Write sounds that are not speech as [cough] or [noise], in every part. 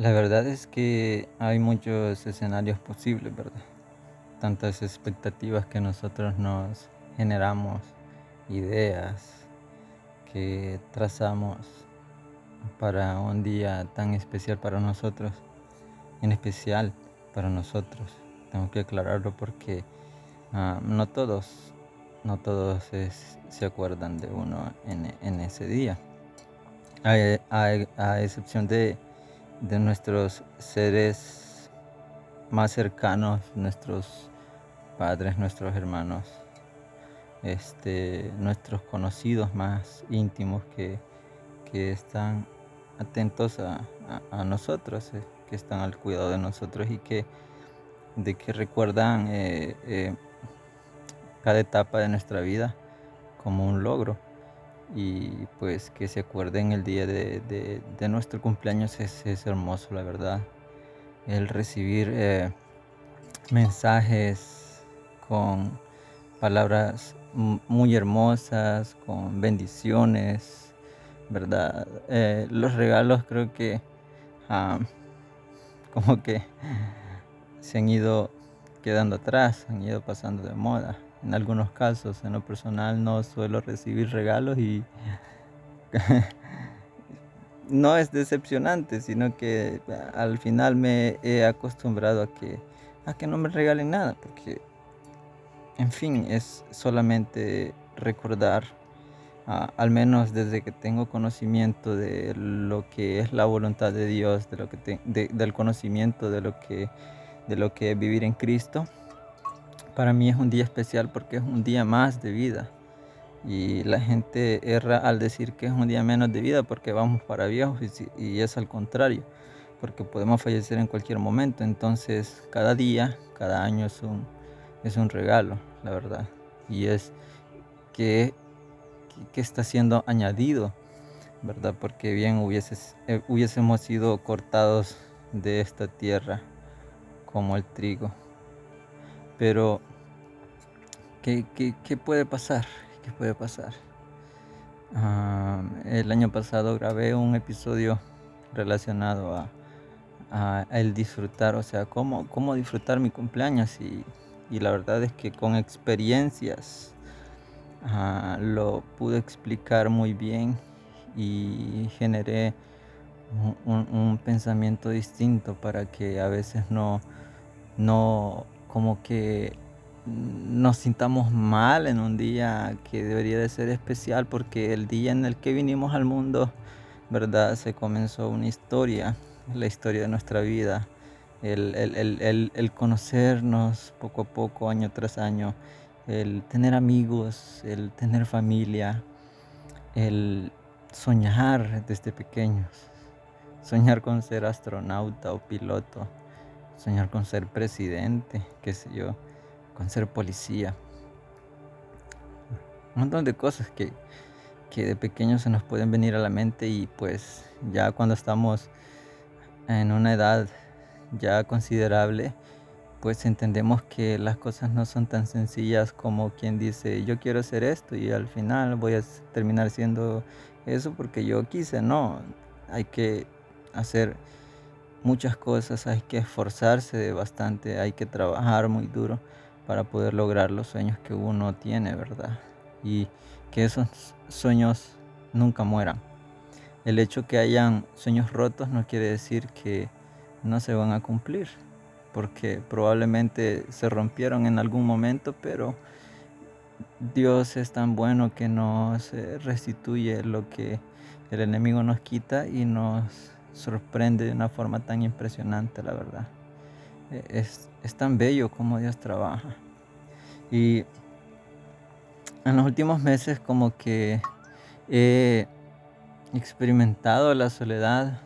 La verdad es que hay muchos escenarios posibles, ¿verdad? Tantas expectativas que nosotros nos generamos, ideas que trazamos para un día tan especial para nosotros, en especial para nosotros. Tengo que aclararlo porque ah, no todos, no todos se acuerdan de uno en, ese día. a excepción de de nuestros seres más cercanos, nuestros padres, nuestros hermanos, este, nuestros conocidos más íntimos que, están atentos a, nosotros, eh, que están al cuidado de nosotros y que, de que recuerdan eh, eh, cada etapa de nuestra vida como un logro y pues que se acuerden el día de, nuestro cumpleaños es, hermoso, la verdad. El recibir eh, mensajes con palabras muy hermosas, con bendiciones, ¿verdad? Eh, los regalos creo que ah, como que se han ido quedando atrás, han ido pasando de moda en algunos casos. En lo personal no suelo recibir regalos y [laughs] no es decepcionante, sino que al final me he acostumbrado a que, a que no me regalen nada, porque, en fin, es solamente recordar, al menos desde que tengo conocimiento de lo que es la voluntad de Dios, de lo que del conocimiento de lo que de lo que es vivir en Cristo para mí es un día especial porque es un día más de vida. Y la gente erra al decir que es un día menos de vida porque vamos para viejos y, es al contrario, porque podemos fallecer en cualquier momento. Entonces cada día, cada año es un, es un regalo, la verdad. Y es que, que está siendo añadido, ¿verdad? Porque bien eh, hubiésemos sido cortados de esta tierra como el trigo. Pero, ¿qué, puede pasar? ¿Qué puede pasar? Ah, el año pasado grabé un episodio relacionado a, el disfrutar, o sea, cómo, cómo disfrutar mi cumpleaños y, la verdad es que con experiencias ah, lo pude explicar muy bien y generé un, pensamiento distinto para que a veces no, no como que nos sintamos mal en un día que debería de ser especial porque el día en el que vinimos al mundo, ¿verdad? Se comenzó una historia, la historia de nuestra vida, el, el, conocernos poco a poco, año tras año, el tener amigos, el tener familia, el soñar desde pequeños, soñar con ser astronauta o piloto soñar con ser presidente, qué sé yo, con ser policía. Un montón de cosas que, que de pequeños se nos pueden venir a la mente y pues ya cuando estamos en una edad ya considerable, pues entendemos que las cosas no son tan sencillas como quien dice yo quiero hacer esto y al final voy a terminar siendo eso porque yo quise. No, hay que hacer muchas cosas, hay que esforzarse bastante, hay que trabajar muy duro para poder lograr los sueños que uno tiene, ¿verdad? Y que esos sueños nunca mueran. El hecho que hayan sueños rotos no quiere decir que no se van a cumplir, porque probablemente se rompieron en algún momento, pero Dios es tan bueno que nos restituye lo que el enemigo nos quita y nos sorprende de una forma tan impresionante, la verdad. E, es, tan bello como Dios trabaja. Y en los últimos meses como que he experimentado la soledad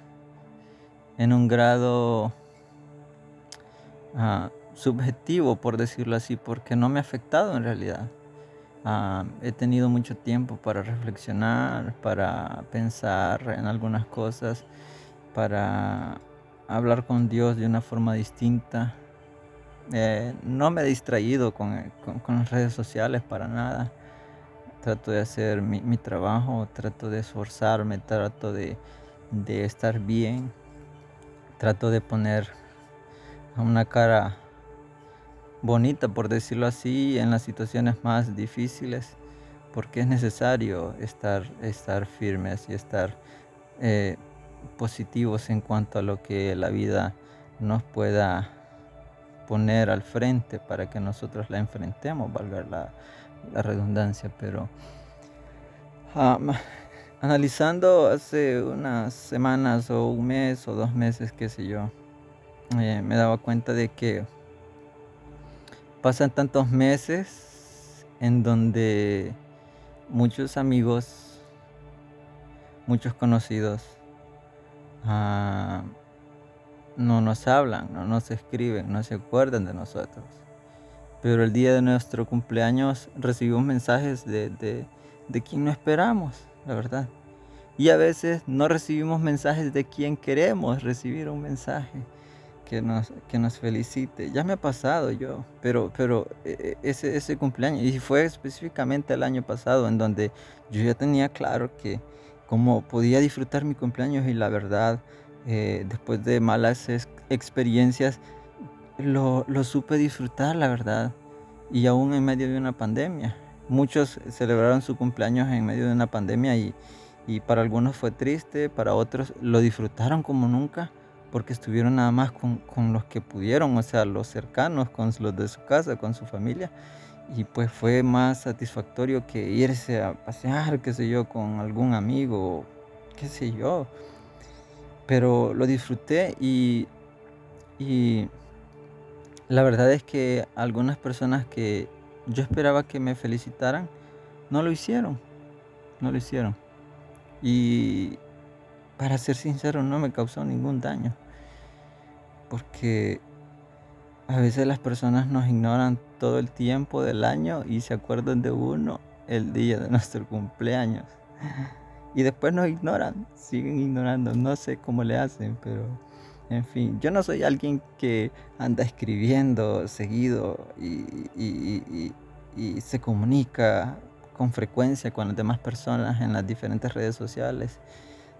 en un grado ah, subjetivo, por decirlo así, porque no me ha afectado en realidad. Ah, he tenido mucho tiempo para reflexionar, para pensar en algunas cosas para hablar con Dios de una forma distinta. Eh, no me he distraído con, las redes sociales para nada. Trato de hacer mi, trabajo, trato de esforzarme, trato de, estar bien, trato de poner una cara bonita, por decirlo así, en las situaciones más difíciles, porque es necesario estar, estar firmes y estar eh, positivos en cuanto a lo que la vida nos pueda poner al frente para que nosotros la enfrentemos, valga la, redundancia, pero analizando hace unas semanas o un mes o dos meses, qué sé yo, eh, me daba cuenta de que pasan tantos meses en donde muchos amigos, muchos conocidos, ah, no nos hablan, no nos escriben, no se acuerdan de nosotros. Pero el día de nuestro cumpleaños recibimos mensajes de, de, de quien no esperamos, la verdad. Y a veces no recibimos mensajes de quien queremos recibir un mensaje que nos, que nos felicite. Ya me ha pasado yo, pero, pero eh, ese, ese cumpleaños, y fue específicamente el año pasado, en donde yo ya tenía claro que como podía disfrutar mi cumpleaños y la verdad, eh, después de malas experiencias, lo, lo supe disfrutar, la verdad, y aún en medio de una pandemia. Muchos celebraron su cumpleaños en medio de una pandemia y, y para algunos fue triste, para otros lo disfrutaron como nunca porque estuvieron nada más con, con, los que pudieron, o sea, los cercanos, con los de su casa, con su familia. Y pues fue más satisfactorio que irse a pasear, qué sé yo, con algún amigo, qué sé yo. Pero lo disfruté y, y la verdad es que algunas personas que yo esperaba que me felicitaran, no lo hicieron, no lo hicieron. Y para ser sincero, no me causó ningún daño porque a veces las personas nos ignoran todo el tiempo del año y se acuerdan de uno el día de nuestro cumpleaños. Y después nos ignoran, siguen ignorando, no sé cómo le hacen, pero en fin, yo no soy alguien que anda escribiendo seguido y, se comunica con frecuencia con las demás personas en las diferentes redes sociales.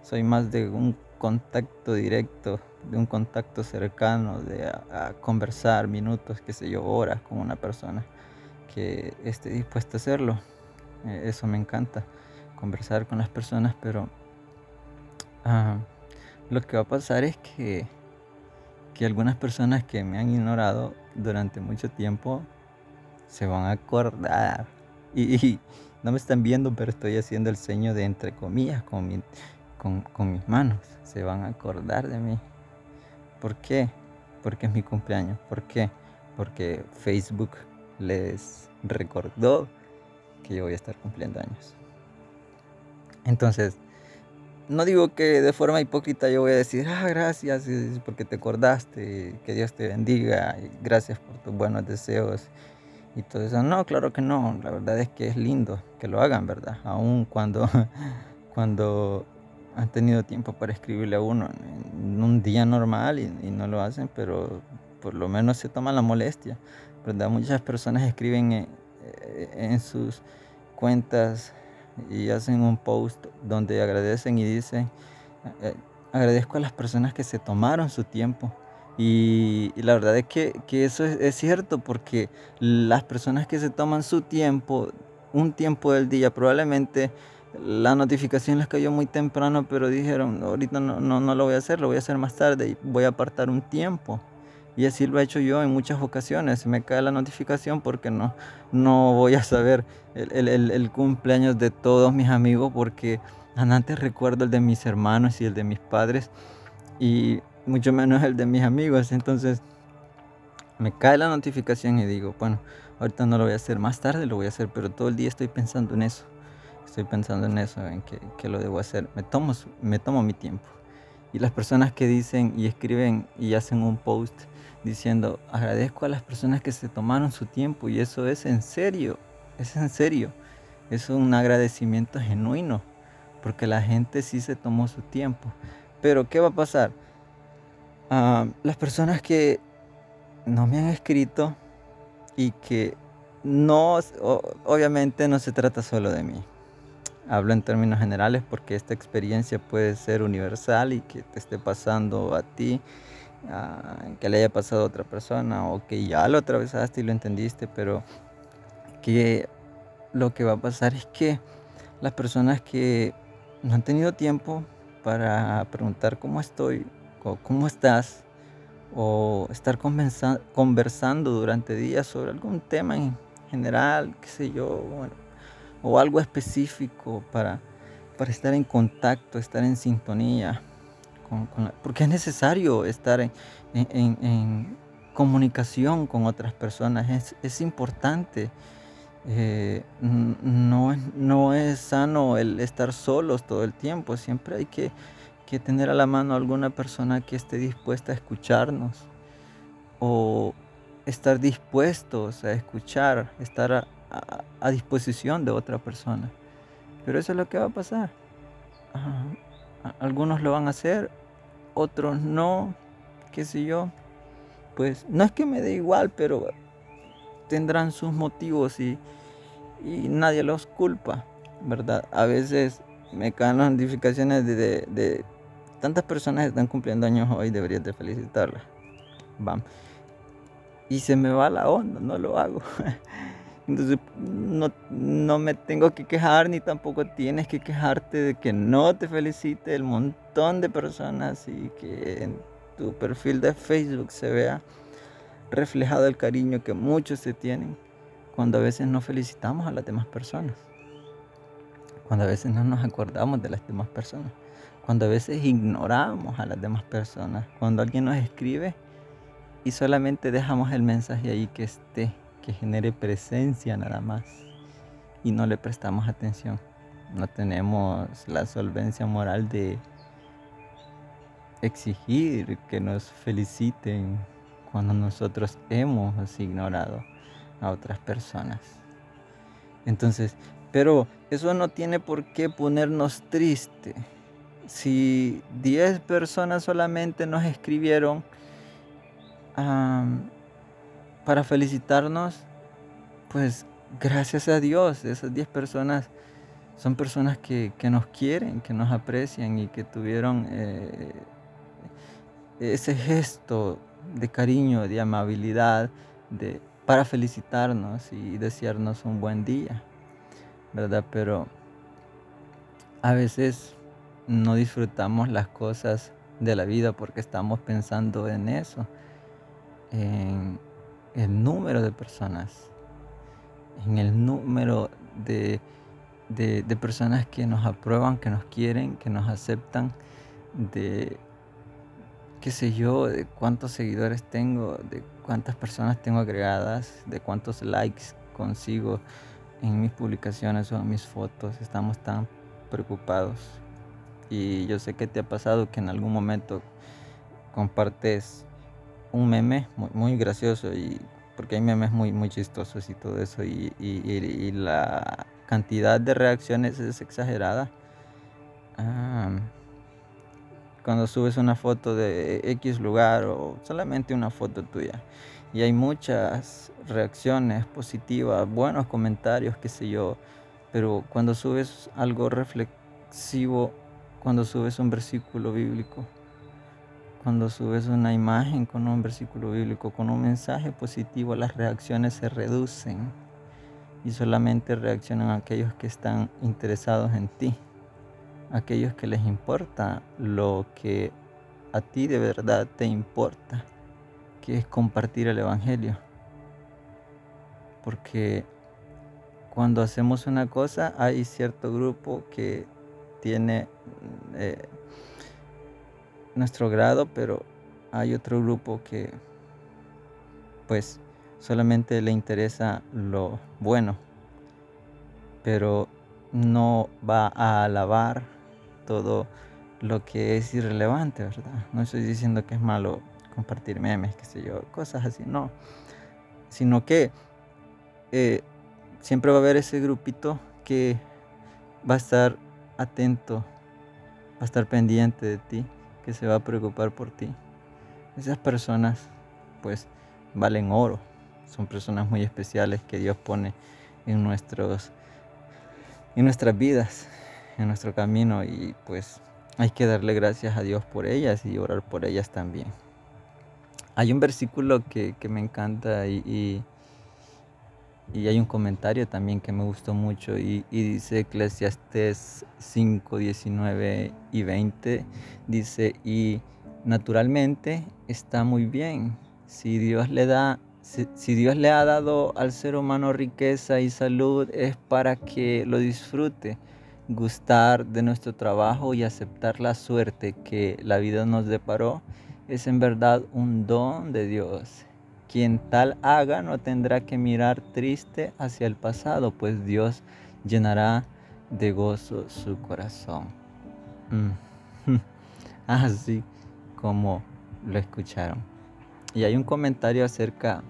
Soy más de un contacto directo de un contacto cercano, de conversar minutos, qué sé yo, horas con una persona que esté dispuesta a hacerlo. Eh, eso me encanta, conversar con las personas, pero ah, lo que va a pasar es que, que algunas personas que me han ignorado durante mucho tiempo se van a acordar. Y, no me están viendo, pero estoy haciendo el seño de entre comillas con, con, con mis manos. Se van a acordar de mí. ¿Por qué? Porque es mi cumpleaños. ¿Por qué? Porque Facebook les recordó que yo voy a estar cumpliendo años. Entonces, no digo que de forma hipócrita yo voy a decir, ah, gracias porque te acordaste, que Dios te bendiga, gracias por tus buenos deseos y todo eso. No, claro que no, la verdad es que es lindo que lo hagan, ¿verdad? Aún cuando, [laughs] cuando han tenido tiempo para escribirle a uno en un día normal y, no lo hacen, pero por lo menos se toman la molestia. ¿verdad? Muchas personas escriben en, eh, en sus cuentas y hacen un post donde agradecen y dicen, eh, agradezco a las personas que se tomaron su tiempo. Y, la verdad es que, que eso es, es, cierto porque las personas que se toman su tiempo, un tiempo del día, probablemente la notificación les cayó muy temprano, pero dijeron, ahorita no, no, no, lo voy a hacer, lo voy a hacer más tarde y voy a apartar un tiempo. Y así lo he hecho yo en muchas ocasiones. Me cae la notificación porque no, no voy a saber el, el, el cumpleaños de todos mis amigos porque antes recuerdo el de mis hermanos y el de mis padres y mucho menos el de mis amigos. Entonces me cae la notificación y digo, bueno, ahorita no lo voy a hacer, más tarde lo voy a hacer, pero todo el día estoy pensando en eso estoy pensando en eso, en que, lo debo hacer. Me tomo, me tomo mi tiempo. Y las personas que dicen y escriben y hacen un post diciendo, agradezco a las personas que se tomaron su tiempo y eso es en serio, es en serio. Es un agradecimiento genuino, porque la gente sí se tomó su tiempo. Pero ¿qué va a pasar? Ah, las personas que no me han escrito y que no, obviamente no se trata solo de mí Hablo en términos generales porque esta experiencia puede ser universal y que te esté pasando a ti, que le haya pasado a otra persona o que ya lo atravesaste y lo entendiste, pero que lo que va a pasar es que las personas que no han tenido tiempo para preguntar cómo estoy o cómo estás o estar conversando durante días sobre algún tema en general, qué sé yo, o algo específico para, para estar en contacto, estar en sintonía, con, porque es necesario estar en, comunicación con otras personas, es, importante. Eh, no, no es sano el estar solos todo el tiempo, siempre hay que que tener a la mano alguna persona que esté dispuesta a escucharnos o estar dispuestos a escuchar, estar disposición de otra persona. Pero eso es lo que va a pasar. Algunos lo van a hacer, otros no, qué sé yo. Pues no es que me dé igual, pero tendrán sus motivos y, y nadie los culpa, ¿verdad? A veces me caen las notificaciones de tantas personas están cumpliendo años hoy, deberías de felicitarlas. Bam. Y se me va la onda, no lo hago. [laughs] Entonces no, no, me tengo que quejar ni tampoco tienes que quejarte de que no te felicite el montón de personas y que en tu perfil de Facebook se vea reflejado el cariño que muchos se tienen cuando a veces no felicitamos a las demás personas. Cuando a veces no nos acordamos de las demás personas. Cuando a veces ignoramos a las demás personas, cuando alguien nos escribe y solamente dejamos el mensaje ahí que esté, que genere presencia nada más y no le prestamos atención. No tenemos la solvencia moral de exigir que nos feliciten cuando nosotros hemos ignorado a otras personas. Entonces, pero eso no tiene por qué ponernos tristes si 10 personas solamente nos escribieron para felicitarnos, pues gracias a Dios, esas 10 personas son personas que, nos quieren, que nos aprecian y que tuvieron eh, ese gesto de cariño, de amabilidad, de, para felicitarnos y desearnos un buen día, ¿verdad? Pero a veces no disfrutamos las cosas de la vida porque estamos pensando en eso, el número de personas, en el número de, personas que nos aprueban, que nos quieren, que nos aceptan, de qué sé yo, de cuántos seguidores tengo, de cuántas personas tengo agregadas, de cuántos likes consigo en mis publicaciones o en mis fotos. Estamos tan preocupados y yo sé que te ha pasado que en algún momento compartes un meme muy, gracioso y porque hay memes muy, muy chistosos y todo eso y, la cantidad de reacciones es exagerada. Ah, cuando subes una foto de X lugar o solamente una foto tuya y hay muchas reacciones positivas, buenos comentarios, qué sé yo, pero cuando subes algo reflexivo cuando subes un versículo bíblico, cuando subes una imagen con un versículo bíblico, con un mensaje positivo, las reacciones se reducen y solamente reaccionan aquellos que están interesados en ti, aquellos que les importa lo que a ti de verdad te importa, que es compartir el Evangelio. Porque cuando hacemos una cosa hay cierto grupo que tiene eh, nuestro grado, pero hay otro grupo que pues solamente le interesa lo bueno, pero no va a alabar todo lo que es irrelevante, ¿verdad? No estoy diciendo que es malo compartir memes, qué sé yo, cosas así, no. Sino que eh, siempre va a haber ese grupito que va a estar atento, va a estar pendiente de ti, que se va a preocupar por ti. Esas personas pues valen oro, son personas muy especiales que Dios pone en nuestros en nuestras vidas, en nuestro camino y pues hay que darle gracias a Dios por ellas y orar por ellas también. Hay un versículo que, me encanta y, y, hay un comentario también que me gustó mucho y, y dice Eclesiastes 5, 19 y 20, dice, y naturalmente está muy bien. Si Dios le da si, Dios le ha dado al ser humano riqueza y salud es para que lo disfrute, gustar de nuestro trabajo y aceptar la suerte que la vida nos deparó, es en verdad un don de Dios. Quien tal haga no tendrá que mirar triste hacia el pasado, pues Dios llenará de gozo su corazón. Mm. [laughs] Así como lo escucharon. Y hay un comentario acerca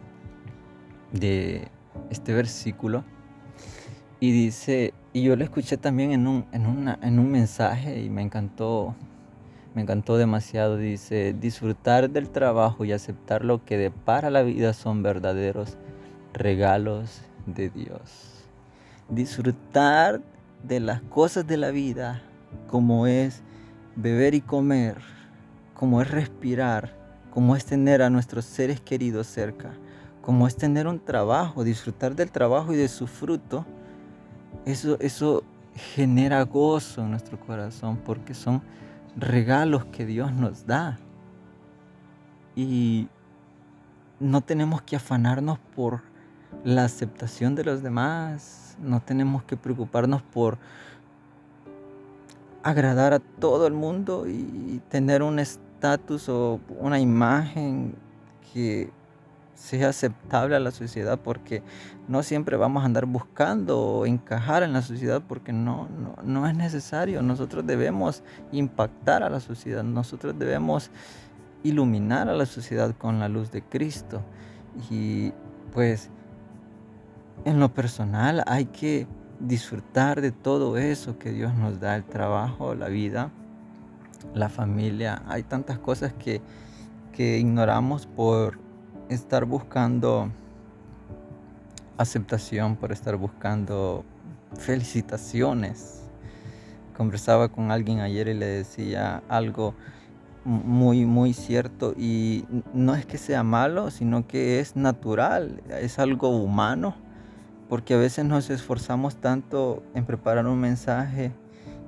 de este versículo y dice, y yo lo escuché también en un, en, en un mensaje y me encantó, me encantó demasiado, dice, disfrutar del trabajo y aceptar lo que depara la vida son verdaderos regalos de Dios. Disfrutar de las cosas de la vida como es beber y comer, como es respirar, como es tener a nuestros seres queridos cerca como es tener un trabajo, disfrutar del trabajo y de su fruto, eso, eso genera gozo en nuestro corazón porque son regalos que Dios nos da. Y no tenemos que afanarnos por la aceptación de los demás, no tenemos que preocuparnos por agradar a todo el mundo y tener un estatus o una imagen que sea aceptable a la sociedad, porque no siempre vamos a andar buscando encajar en la sociedad, porque no, no, no, es necesario. Nosotros debemos impactar a la sociedad, nosotros debemos iluminar a la sociedad con la luz de Cristo. Y pues en lo personal hay que disfrutar de todo eso que Dios nos da, el trabajo, la vida, la familia. Hay tantas cosas que, que ignoramos por estar buscando aceptación, por estar buscando felicitaciones. Conversaba con alguien ayer y le decía algo muy, muy cierto y no es que sea malo, sino que es natural, es algo humano, porque a veces nos esforzamos tanto en preparar un mensaje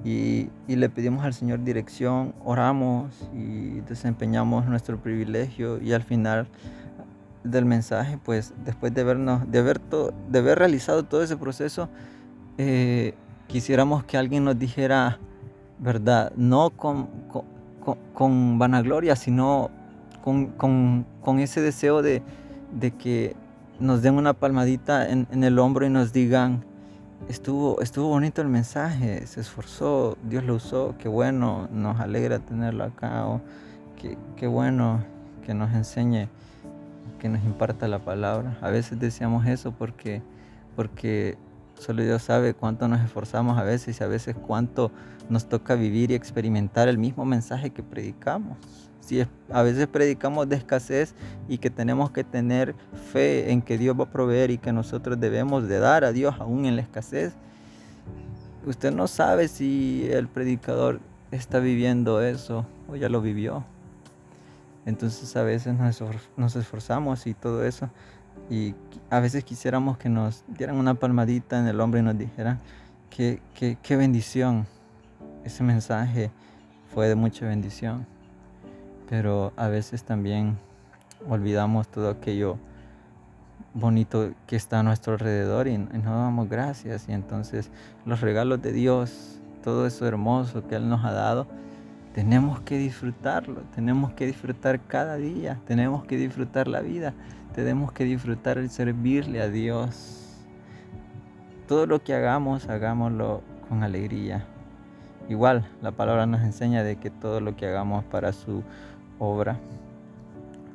y, y, le pedimos al Señor dirección, oramos y desempeñamos nuestro privilegio y al final del mensaje, pues después de vernos, de haber, de haber realizado todo ese proceso, eh, quisiéramos que alguien nos dijera, ¿verdad? No con, con, vanagloria, sino con, ese deseo de, que nos den una palmadita en, el hombro y nos digan, estuvo, estuvo bonito el mensaje, se esforzó, Dios lo usó, qué bueno, nos alegra tenerlo acá, o qué, qué bueno que nos enseñe que nos imparta la palabra. A veces decíamos eso porque, porque solo Dios sabe cuánto nos esforzamos a veces y a veces cuánto nos toca vivir y experimentar el mismo mensaje que predicamos. Si a veces predicamos de escasez y que tenemos que tener fe en que Dios va a proveer y que nosotros debemos de dar a Dios aún en la escasez, usted no sabe si el predicador está viviendo eso o ya lo vivió. Entonces a veces nos esforzamos y todo eso. Y a veces quisiéramos que nos dieran una palmadita en el hombro y nos dijeran que, bendición. Ese mensaje fue de mucha bendición. Pero a veces también olvidamos todo aquello bonito que está a nuestro alrededor y, y no damos gracias. Y entonces los regalos de Dios, todo eso hermoso que Él nos ha dado, tenemos que disfrutarlo, tenemos que disfrutar cada día, tenemos que disfrutar la vida, tenemos que disfrutar el servirle a Dios. Todo lo que hagamos, hagámoslo con alegría. Igual, la palabra nos enseña de que todo lo que hagamos para su obra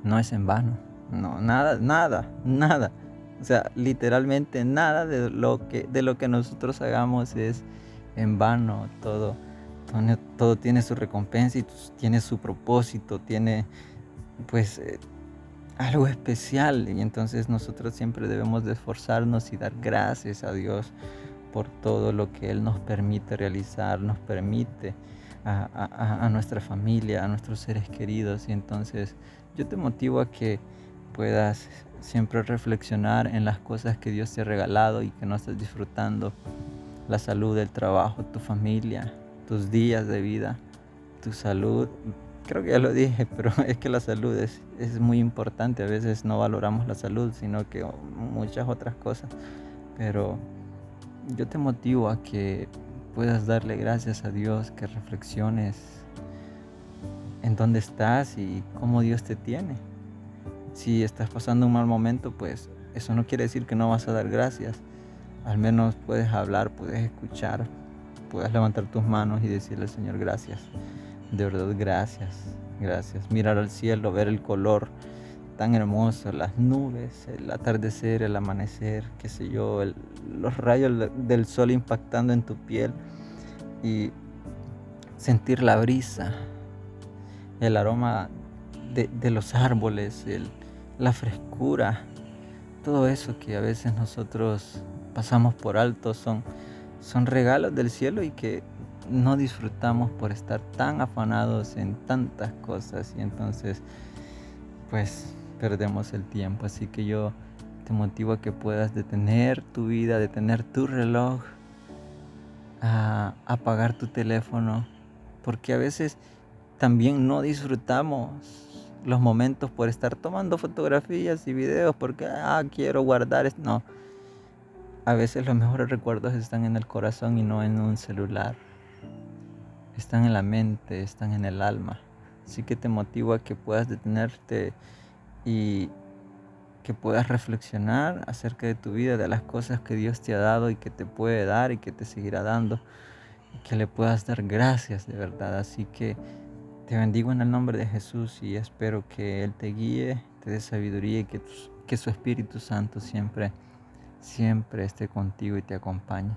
no es en vano. No, nada, nada, nada. O sea, literalmente nada de lo que, de lo que nosotros hagamos es en vano todo todo tiene su recompensa y tiene su propósito, tiene pues eh, algo especial y entonces nosotros siempre debemos de esforzarnos y dar gracias a Dios por todo lo que Él nos permite realizar, nos permite a, nuestra familia, a nuestros seres queridos. Y entonces yo te motivo a que puedas siempre reflexionar en las cosas que Dios te ha regalado y que no estás disfrutando. La salud, el trabajo, tu familia, tus días de vida, tu salud. Creo que ya lo dije, [laughs] pero es que la salud es, es muy importante. A veces no valoramos la salud, sino que muchas otras cosas. Pero yo te motivo a que puedas darle gracias a Dios, que reflexiones en dónde estás y cómo Dios te tiene. Si estás pasando un mal momento, pues eso no quiere decir que no vas a dar gracias. Al menos puedes hablar, puedes escuchar, puedes levantar tus manos y decirle, Señor, gracias. De verdad, gracias, gracias. Mirar al cielo, ver el color tan hermoso, las nubes, el atardecer, el amanecer, qué sé yo, los rayos del sol impactando en tu piel y sentir la brisa, el aroma de, los árboles, la frescura, todo eso que a veces nosotros pasamos por alto son, son regalos del cielo y que no disfrutamos por estar tan afanados en tantas cosas y entonces pues perdemos el tiempo. Así que yo te motivo a que puedas detener tu vida, detener tu reloj, a apagar tu teléfono, porque a veces también no disfrutamos los momentos por estar tomando fotografías y videos porque ah, quiero guardar. No, a veces los mejores recuerdos están en el corazón y no en un celular. Están en la mente, están en el alma. Así que te motivo a que puedas detenerte y que puedas reflexionar acerca de tu vida, de las cosas que Dios te ha dado y que te puede dar y que te seguirá dando, y que le puedas dar gracias de verdad. Así que te bendigo en el nombre de Jesús y espero que Él te guíe, te dé sabiduría y que, que su Espíritu Santo siempre, siempre esté contigo y te acompañe.